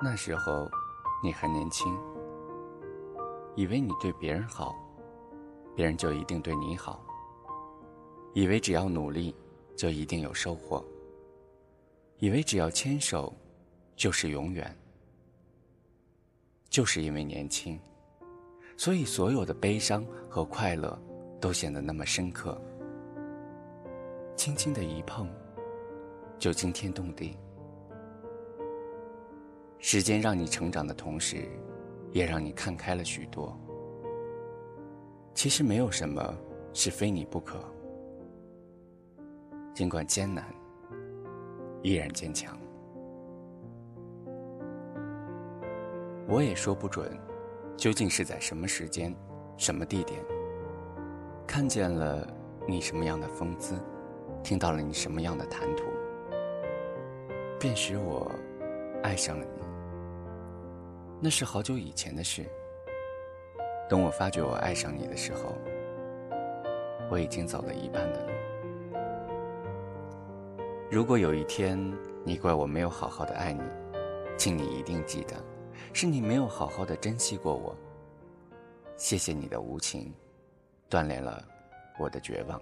那时候，你还年轻，以为你对别人好，别人就一定对你好；以为只要努力，就一定有收获；以为只要牵手，就是永远。就是因为年轻，所以所有的悲伤和快乐都显得那么深刻。轻轻的一碰，就惊天动地。时间让你成长的同时，也让你看开了许多。其实没有什么是非你不可，尽管艰难，依然坚强。我也说不准，究竟是在什么时间、什么地点，看见了你什么样的风姿，听到了你什么样的谈吐，便使我爱上了你。那是好久以前的事。等我发觉我爱上你的时候，我已经走了一半的路。如果有一天你怪我没有好好的爱你，请你一定记得，是你没有好好的珍惜过我。谢谢你的无情，锻炼了我的绝望。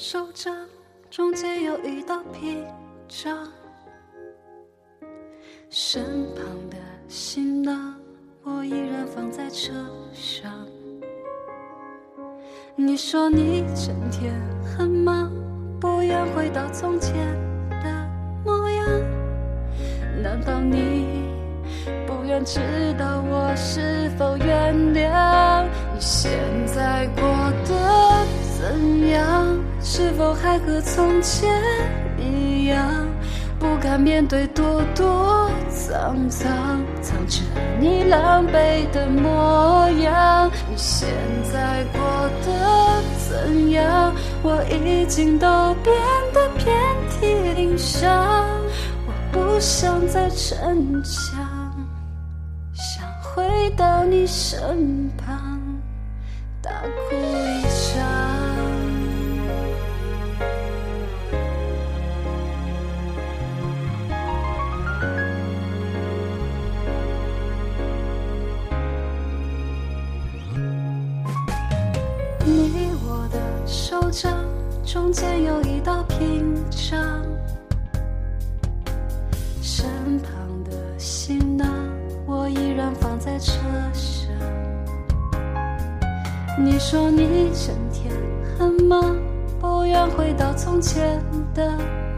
手掌中间有一道屏障，身旁的行囊我依然放在车上。你说你整天很忙，不愿回到从前的模样。难道你不愿知道我是否原谅你现在过得怎样？是否还和从前一样，不敢面对躲躲藏藏，藏着你狼狈的模样？你现在过得怎样？我已经都变得遍体鳞伤，我不想再逞强，想回到你身旁，大哭中间有一道屏障，身旁的行囊我依然放在车上。你说你整天很忙，不愿回到从前的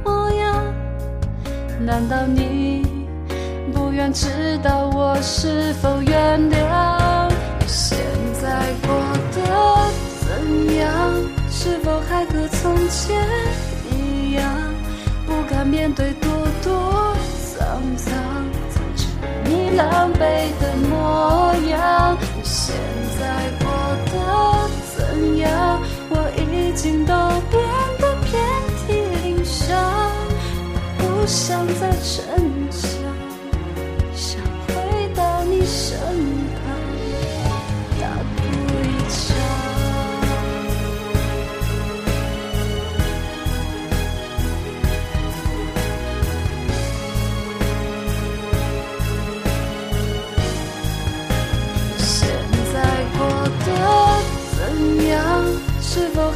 模样。难道你不愿知道我是否原谅前一样，不敢面对躲躲藏藏，藏着你狼狈的模样？你现在过得怎样？我已经都变得遍体鳞伤。不想再逞强，想回到你身旁，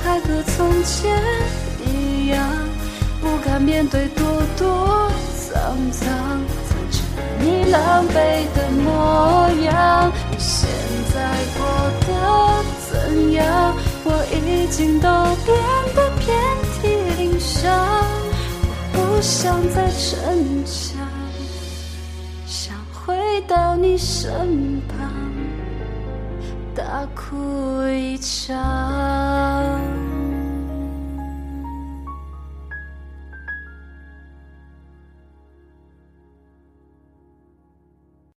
还和从前一样？不敢面对躲躲藏藏，藏着你狼狈的模样。你现在过得怎样？我已经都变得遍体鳞伤，我不想再逞强，想回到你身旁，大哭一场。